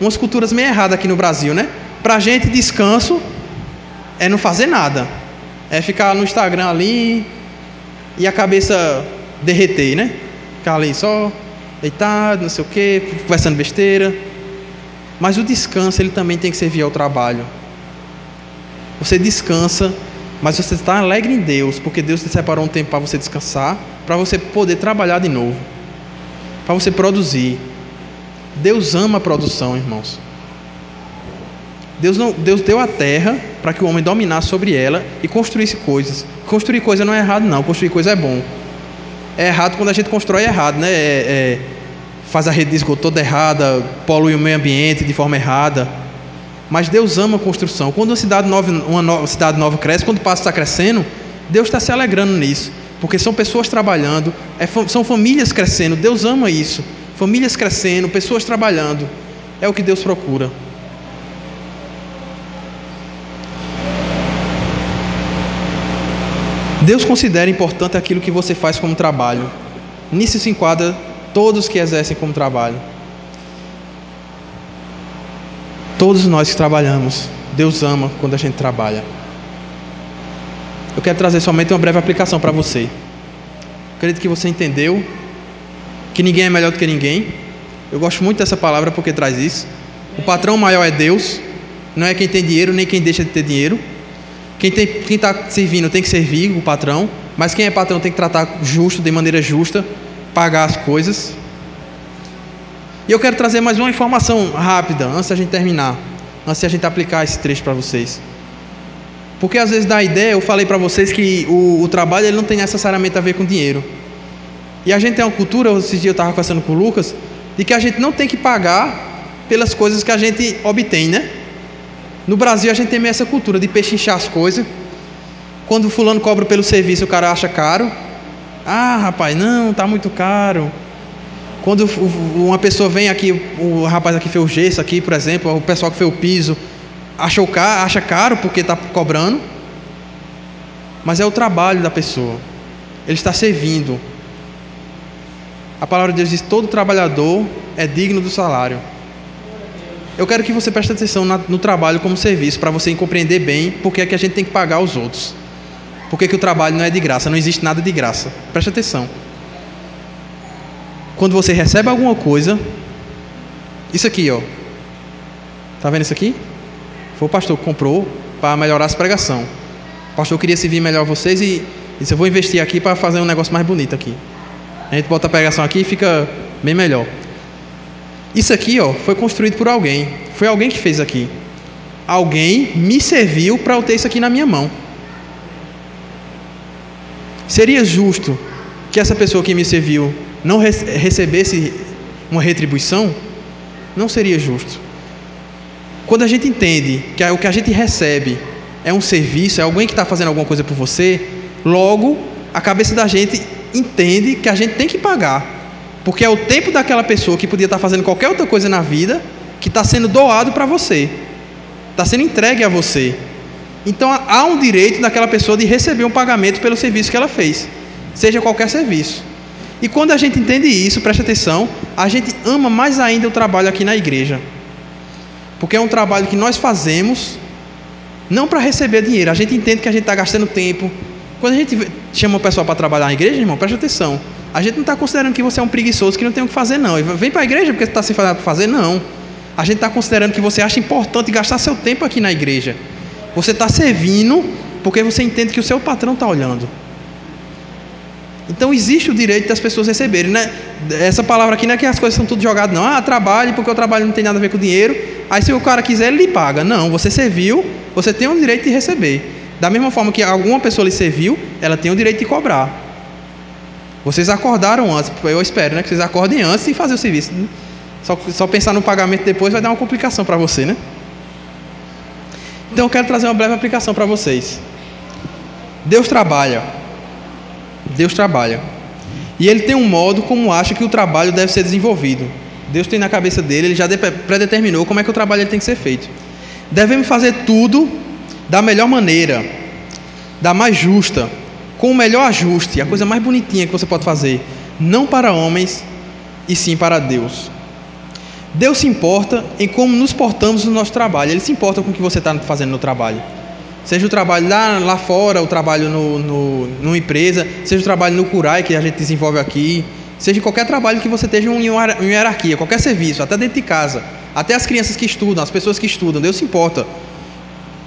umas culturas meio erradas aqui no Brasil, né? Para a gente, descanso é não fazer nada. É ficar no Instagram ali e a cabeça derreter, né? Ficar ali só deitado, não sei o quê, conversando besteira. Mas o descanso, ele também tem que servir ao trabalho. Você descansa mas você está alegre em Deus, porque Deus te separou um tempo para você descansar, para você poder trabalhar de novo, para você produzir. Deus ama a produção, irmãos. Deus, não, Deus deu a terra para que o homem dominasse sobre ela e construísse coisas. Construir coisa não é errado, não. Construir coisa é bom. É errado quando a gente constrói errado, né? É, é, faz a rede de esgoto toda errada, polui o meio ambiente de forma errada. Mas Deus ama a construção. Quando uma cidade nova, uma nova, cidade nova cresce, quando o passo está crescendo, Deus está se alegrando nisso. porque são pessoas trabalhando, é, são famílias crescendo. Deus ama isso. Famílias crescendo, pessoas trabalhando. É o que Deus procura. Deus considera importante aquilo que você faz como trabalho. Nisso se enquadra todos que exercem como trabalho. Todos nós que trabalhamos, Deus ama quando a gente trabalha. Eu quero trazer somente uma breve aplicação para você. Acredito que você entendeu que ninguém é melhor do que ninguém. Eu gosto muito dessa palavra porque traz isso. O patrão maior é Deus, não é quem tem dinheiro nem quem deixa de ter dinheiro. Quem está servindo tem que servir o patrão, mas quem é patrão tem que tratar justo, de maneira justa, pagar as coisas. E eu quero trazer mais uma informação rápida, antes da gente terminar, antes da gente aplicar esse trecho para vocês. Porque às vezes dá ideia, eu falei para vocês que o, o, trabalho ele não tem necessariamente a ver com dinheiro. E a gente tem uma cultura, esses dias eu estava conversando com o Lucas, de que a gente não tem que pagar pelas coisas que a gente obtém, né? No Brasil a gente tem meio essa cultura de pechinchar as coisas. Quando o fulano cobra pelo serviço, o cara acha caro. Ah, rapaz, não, tá muito caro. Quando uma pessoa vem aqui, o rapaz aqui fez o gesso aqui, por exemplo, o pessoal que fez o piso, acha, caro, acha caro porque está cobrando. Mas é o trabalho da pessoa. Ele está servindo. A palavra de Deus diz: todo trabalhador é digno do salário. Eu quero que você preste atenção no trabalho como serviço, para você compreender bem porque é que a gente tem que pagar os outros. Porque que o trabalho não é de graça, não existe nada de graça. Preste atenção. Quando você recebe alguma coisa, isso aqui, ó. Tá vendo isso aqui? Foi o pastor que comprou para melhorar a pregação. O pastor queria servir melhor vocês e disse: Eu vou investir aqui para fazer um negócio mais bonito aqui. A gente bota a pregação aqui e fica bem melhor. Isso aqui, ó, foi construído por alguém. Foi alguém que fez aqui. Alguém me serviu para eu ter isso aqui na minha mão. Seria justo que essa pessoa que me serviu não recebesse uma retribuição? Não seria justo. Quando a gente entende que o que a gente recebe é um serviço, é alguém que está fazendo alguma coisa por você, logo a cabeça da gente entende que a gente tem que pagar. Porque é o tempo daquela pessoa que podia estar fazendo qualquer outra coisa na vida que está sendo doado para você, está sendo entregue a você. Então há um direito daquela pessoa de receber um pagamento pelo serviço que ela fez, seja qualquer serviço. E quando a gente entende isso, preste atenção, a gente ama mais ainda o trabalho aqui na igreja. Porque é um trabalho que nós fazemos não para receber dinheiro, a gente entende que a gente está gastando tempo. Quando a gente chama o pessoal para trabalhar na igreja, irmão, preste atenção. A gente não está considerando que você é um preguiçoso que não tem o que fazer, não. Vem para a igreja porque você está sem fazer para fazer, não. A gente está considerando que você acha importante gastar seu tempo aqui na igreja. Você está servindo porque você entende que o seu patrão está olhando. Então existe o direito das pessoas receberem. Né? Essa palavra aqui não é que as coisas são tudo jogadas, não. Ah, trabalhe porque o trabalho não tem nada a ver com dinheiro. Aí se o cara quiser, ele lhe paga. Não, você serviu, você tem o direito de receber. Da mesma forma que alguma pessoa lhe serviu, ela tem o direito de cobrar. Vocês acordaram antes, eu espero né, que vocês acordem antes e fazer o serviço. Só, só pensar no pagamento depois vai dar uma complicação para você, né? Então eu quero trazer uma breve aplicação para vocês. Deus trabalha. Deus trabalha. E ele tem um modo como acha que o trabalho deve ser desenvolvido. Deus tem na cabeça dele, ele já predeterminou como é que o trabalho tem que ser feito. Devemos fazer tudo da melhor maneira, da mais justa, com o melhor ajuste, a coisa mais bonitinha que você pode fazer, não para homens e sim para Deus. Deus se importa em como nos portamos no nosso trabalho, Ele se importa com o que você está fazendo no trabalho. Seja o trabalho lá, lá fora, o trabalho no, no, numa empresa, seja o trabalho no Curai que a gente desenvolve aqui, seja qualquer trabalho que você esteja em uma hierarquia, qualquer serviço, até dentro de casa, até as crianças que estudam, as pessoas que estudam, Deus se importa.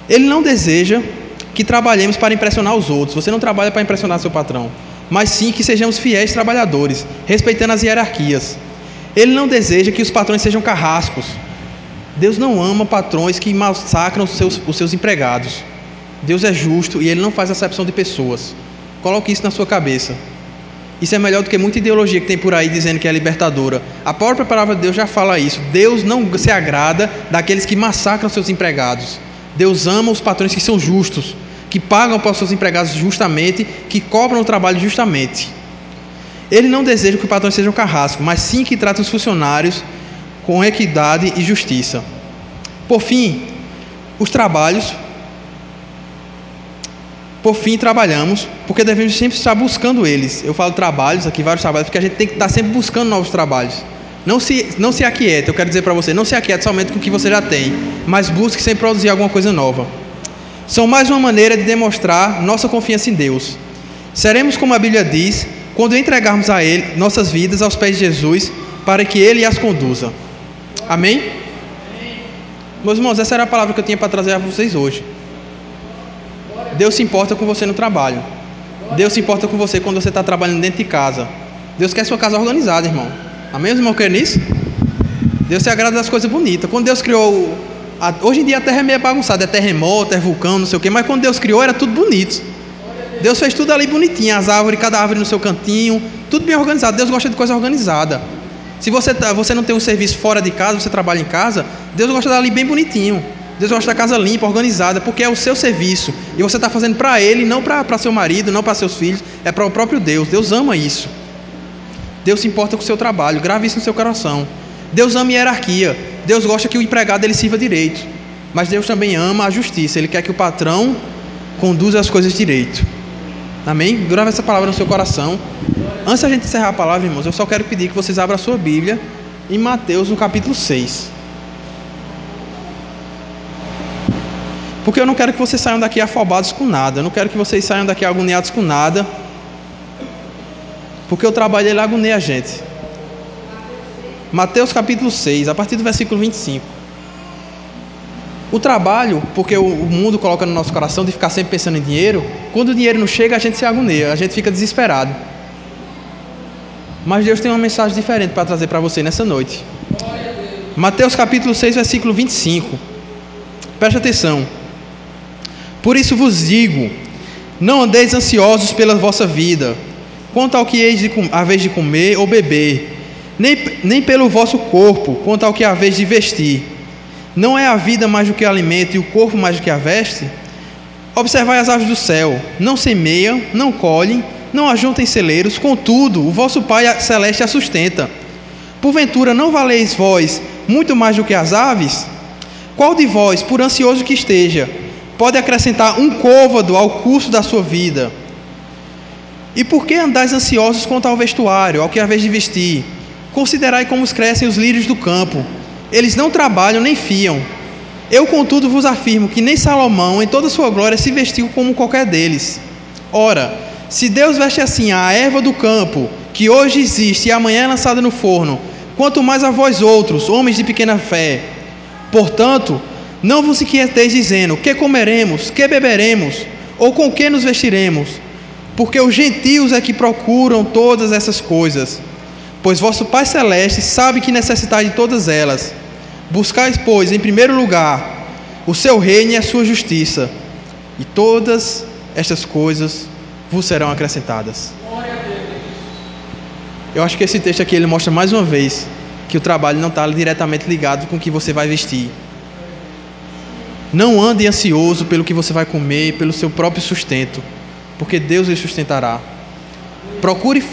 Ele não deseja que trabalhemos para impressionar os outros. Você não trabalha para impressionar seu patrão, mas sim que sejamos fiéis trabalhadores, respeitando as hierarquias. Ele não deseja que os patrões sejam carrascos. Deus não ama patrões que massacram os seus, os seus empregados. Deus é justo e ele não faz acepção de pessoas. Coloque isso na sua cabeça. Isso é melhor do que muita ideologia que tem por aí dizendo que é libertadora. A própria palavra de Deus já fala isso. Deus não se agrada daqueles que massacram seus empregados. Deus ama os patrões que são justos. que pagam para os seus empregados justamente, que cobram o trabalho justamente. Ele não deseja que os patrões sejam carrascos, mas sim que tratem os funcionários com equidade e justiça. Por fim, os trabalhos. Por fim, trabalhamos, porque devemos sempre estar buscando eles. Eu falo trabalhos aqui, vários trabalhos, porque a gente tem que estar sempre buscando novos trabalhos. Não se, não se aquiete, eu quero dizer para você, não se aquiete somente com o que você já tem, mas busque sempre produzir alguma coisa nova. São mais uma maneira de demonstrar nossa confiança em Deus. Seremos, como a Bíblia diz, quando entregarmos a Ele nossas vidas aos pés de Jesus, para que Ele as conduza. Amém? Meus irmãos, essa era a palavra que eu tinha para trazer a vocês hoje. Deus se importa com você no trabalho. Deus se importa com você quando você está trabalhando dentro de casa. Deus quer sua casa organizada, irmão. Amém, irmão? Quer nisso? Deus se agrada das coisas bonitas. Quando Deus criou. A, hoje em dia a terra é meio bagunçada, é terremoto, é vulcão, não sei o quê, mas quando Deus criou era tudo bonito. Deus fez tudo ali bonitinho, as árvores, cada árvore no seu cantinho, tudo bem organizado. Deus gosta de coisa organizada. Se você, tá, você não tem um serviço fora de casa, você trabalha em casa, Deus gosta dali bem bonitinho. Deus gosta da casa limpa, organizada, porque é o seu serviço. E você está fazendo para Ele, não para seu marido, não para seus filhos, é para o próprio Deus. Deus ama isso. Deus se importa com o seu trabalho, grave isso no seu coração. Deus ama hierarquia. Deus gosta que o empregado ele sirva direito. Mas Deus também ama a justiça. Ele quer que o patrão conduza as coisas direito. Amém? Grave essa palavra no seu coração. Antes da gente encerrar a palavra, irmãos, eu só quero pedir que vocês abram a sua Bíblia em Mateus, no capítulo 6. Porque eu não quero que vocês saiam daqui afobados com nada. Eu não quero que vocês saiam daqui agoniados com nada. Porque o trabalho ele agonia a gente. Mateus capítulo 6, a partir do versículo 25. O trabalho, porque o mundo coloca no nosso coração de ficar sempre pensando em dinheiro, quando o dinheiro não chega, a gente se agonia, a gente fica desesperado. Mas Deus tem uma mensagem diferente para trazer para você nessa noite. Mateus capítulo 6, versículo 25. Preste atenção. Por isso vos digo: não andeis ansiosos pela vossa vida quanto ao que eis de, a vez de comer ou beber, nem, nem pelo vosso corpo, quanto ao que a vez de vestir. Não é a vida mais do que o alimento e o corpo mais do que a veste? Observai as aves do céu, não semeiam, não colhem, não ajuntem celeiros, contudo, o vosso Pai celeste a sustenta. Porventura não valeis vós muito mais do que as aves? Qual de vós, por ansioso que esteja, pode acrescentar um côvado ao curso da sua vida? E por que andais ansiosos quanto ao vestuário, ao que vez de vestir? Considerai como crescem os lírios do campo. Eles não trabalham nem fiam. Eu, contudo, vos afirmo que nem Salomão, em toda sua glória, se vestiu como qualquer deles. Ora, se Deus veste assim a erva do campo, que hoje existe e amanhã é lançada no forno, quanto mais a vós outros, homens de pequena fé. Portanto, não vos inquieteis dizendo: que comeremos, que beberemos, ou com que nos vestiremos? porque os gentios é que procuram todas essas coisas. Pois vosso Pai Celeste sabe que necessitais de todas elas. Buscais, pois, em primeiro lugar, o seu reino e a sua justiça, e todas estas coisas vos serão acrescentadas. Eu acho que esse texto aqui ele mostra mais uma vez que o trabalho não está diretamente ligado com o que você vai vestir. Não ande ansioso pelo que você vai comer, pelo seu próprio sustento porque Deus lhe sustentará. Procure,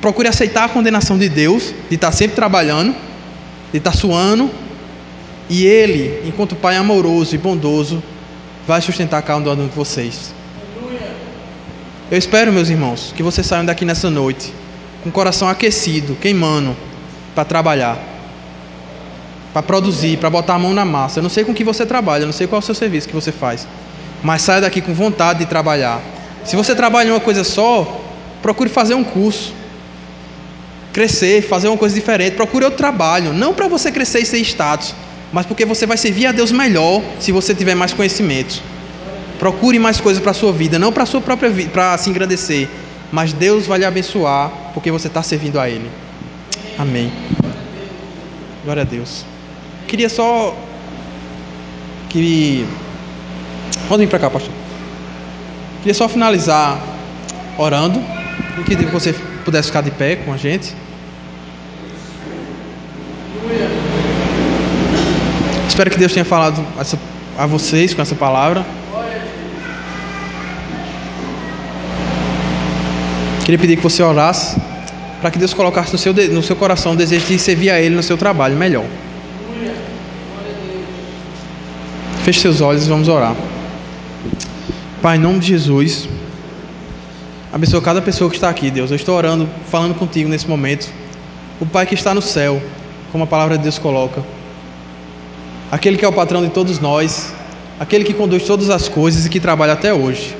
procure aceitar a condenação de Deus, de estar sempre trabalhando, de estar suando, e Ele, enquanto Pai amoroso e bondoso, vai sustentar cada um de vocês. Eu espero, meus irmãos, que vocês saiam daqui nessa noite com o coração aquecido, queimando, para trabalhar, para produzir, para botar a mão na massa. Eu não sei com que você trabalha, eu não sei qual é o seu serviço que você faz, mas saia daqui com vontade de trabalhar se você trabalha em uma coisa só, procure fazer um curso. Crescer, fazer uma coisa diferente. Procure outro trabalho. Não para você crescer e ser status, mas porque você vai servir a Deus melhor se você tiver mais conhecimento. Procure mais coisas para a sua vida, não para a sua própria vida, para se engrandecer. Mas Deus vai lhe abençoar porque você está servindo a Ele. Amém. Glória a Deus. Queria só que. Pode vir para cá, pastor. Queria só finalizar orando. E que você pudesse ficar de pé com a gente. Espero que Deus tenha falado a vocês com essa palavra. Queria pedir que você orasse para que Deus colocasse no seu, no seu coração o desejo de servir a Ele no seu trabalho melhor. Feche seus olhos e vamos orar. Pai, em nome de Jesus, abençoa cada pessoa que está aqui, Deus. Eu estou orando, falando contigo nesse momento. O Pai que está no céu, como a palavra de Deus coloca. Aquele que é o patrão de todos nós, aquele que conduz todas as coisas e que trabalha até hoje.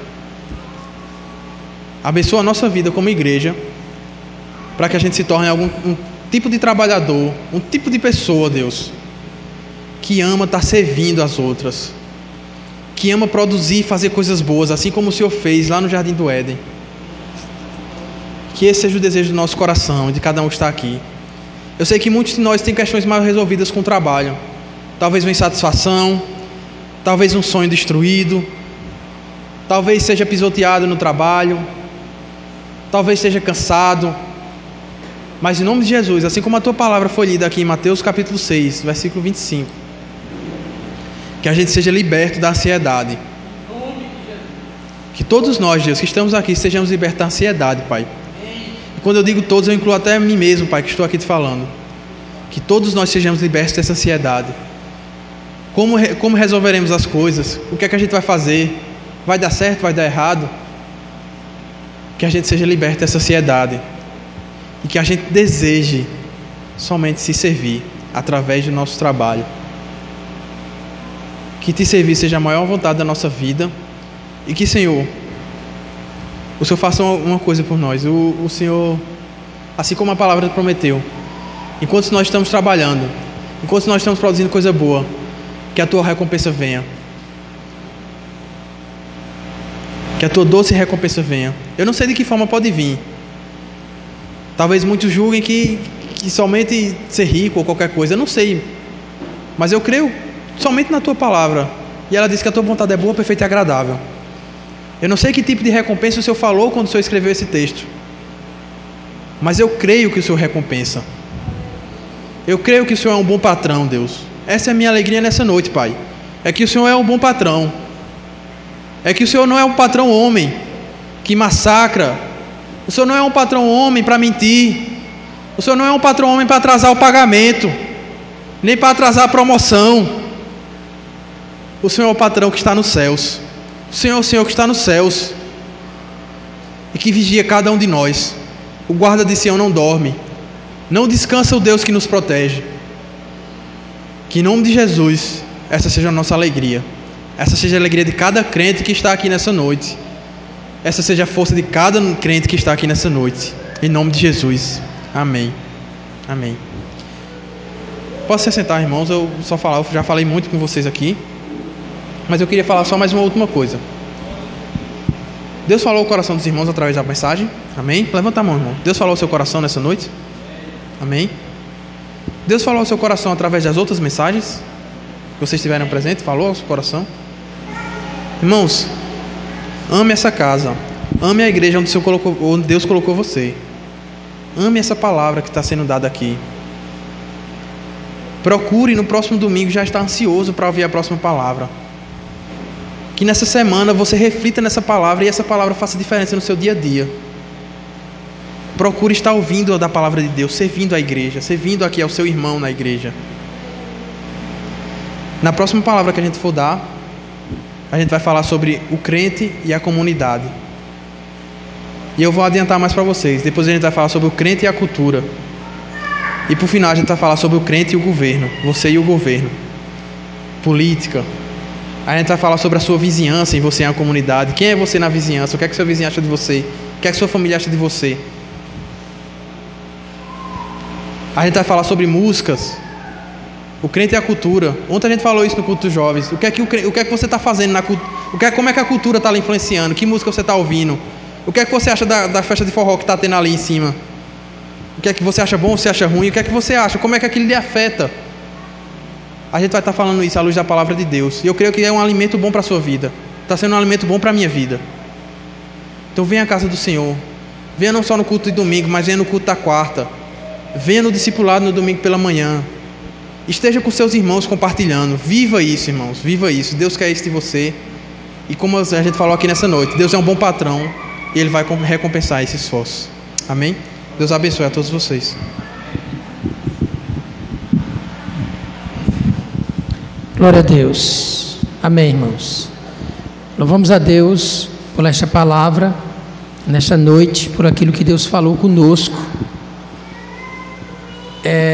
Abençoa a nossa vida como igreja, para que a gente se torne algum um tipo de trabalhador, um tipo de pessoa, Deus, que ama estar servindo as outras, que ama produzir e fazer coisas boas, assim como o Senhor fez lá no Jardim do Éden. Que esse seja o desejo do nosso coração, de cada um que está aqui. Eu sei que muitos de nós têm questões mal resolvidas com o trabalho. Talvez uma insatisfação, talvez um sonho destruído, talvez seja pisoteado no trabalho, talvez esteja cansado. Mas em nome de Jesus, assim como a tua palavra foi lida aqui em Mateus capítulo 6, versículo 25, que a gente seja liberto da ansiedade. Que todos nós, Deus, que estamos aqui, sejamos libertos da ansiedade, Pai. E quando eu digo todos, eu incluo até mim mesmo, Pai, que estou aqui te falando. Que todos nós sejamos libertos dessa ansiedade. Como, como resolveremos as coisas? O que é que a gente vai fazer? Vai dar certo? Vai dar errado? que a gente seja liberto dessa ansiedade e que a gente deseje somente se servir através do nosso trabalho. Que te servir seja a maior vontade da nossa vida e que, Senhor, o Senhor faça uma coisa por nós. O, o Senhor, assim como a palavra prometeu, enquanto nós estamos trabalhando, enquanto nós estamos produzindo coisa boa, que a tua recompensa venha. Que a tua doce recompensa venha. Eu não sei de que forma pode vir. Talvez muitos julguem que, que somente ser rico ou qualquer coisa. Eu não sei. Mas eu creio somente na tua palavra. E ela diz que a tua vontade é boa, perfeita e agradável. Eu não sei que tipo de recompensa o Senhor falou quando o Senhor escreveu esse texto. Mas eu creio que o Senhor recompensa. Eu creio que o Senhor é um bom patrão, Deus. Essa é a minha alegria nessa noite, Pai. É que o Senhor é um bom patrão. É que o Senhor não é um patrão homem que massacra. O Senhor não é um patrão homem para mentir. O Senhor não é um patrão homem para atrasar o pagamento, nem para atrasar a promoção. O Senhor é o patrão que está nos céus. O Senhor é o Senhor que está nos céus e que vigia cada um de nós. O guarda de Sião não dorme, não descansa o Deus que nos protege. Que em nome de Jesus, essa seja a nossa alegria. Essa seja a alegria de cada crente que está aqui nessa noite. Essa seja a força de cada crente que está aqui nessa noite. Em nome de Jesus. Amém. Amém. Posso se sentar, irmãos? Eu só falar, eu já falei muito com vocês aqui. Mas eu queria falar só mais uma última coisa. Deus falou o coração dos irmãos através da mensagem. Amém? Levanta a mão, irmão. Deus falou o seu coração nessa noite? Amém? Deus falou o seu coração através das outras mensagens que vocês estiveram presentes? Falou ao seu coração? Irmãos, ame essa casa. Ame a igreja onde, colocou, onde Deus colocou você. Ame essa palavra que está sendo dada aqui. Procure no próximo domingo já estar ansioso para ouvir a próxima palavra. Que nessa semana você reflita nessa palavra e essa palavra faça diferença no seu dia a dia. Procure estar ouvindo da palavra de Deus, servindo a igreja, servindo aqui ao seu irmão na igreja. Na próxima palavra que a gente for dar, a gente vai falar sobre o crente e a comunidade. E eu vou adiantar mais para vocês. Depois a gente vai falar sobre o crente e a cultura. E por final a gente vai falar sobre o crente e o governo. Você e o governo. Política. A gente vai falar sobre a sua vizinhança e você em a comunidade. Quem é você na vizinhança? O que é que seu vizinho acha de você? O que é que sua família acha de você? A gente vai falar sobre músicas. O crente é a cultura. Ontem a gente falou isso no culto dos jovens. O que é que, o, o que, é que você está fazendo na que é, Como é que a cultura está influenciando? Que música você está ouvindo? O que é que você acha da, da festa de forró que está tendo ali em cima? O que é que você acha bom, você acha ruim? O que é que você acha? Como é que aquilo lhe afeta? A gente vai estar tá falando isso à luz da palavra de Deus. E eu creio que é um alimento bom para a sua vida. Está sendo um alimento bom para a minha vida. Então venha à casa do Senhor. Venha não só no culto de domingo, mas venha no culto da quarta. Venha no discipulado no domingo pela manhã. Esteja com seus irmãos compartilhando. Viva isso, irmãos. Viva isso. Deus quer isso de você. E como a gente falou aqui nessa noite, Deus é um bom patrão e Ele vai recompensar esse esforço. Amém? Deus abençoe a todos vocês. Glória a Deus. Amém, irmãos. Louvamos a Deus por esta palavra, nesta noite, por aquilo que Deus falou conosco. É...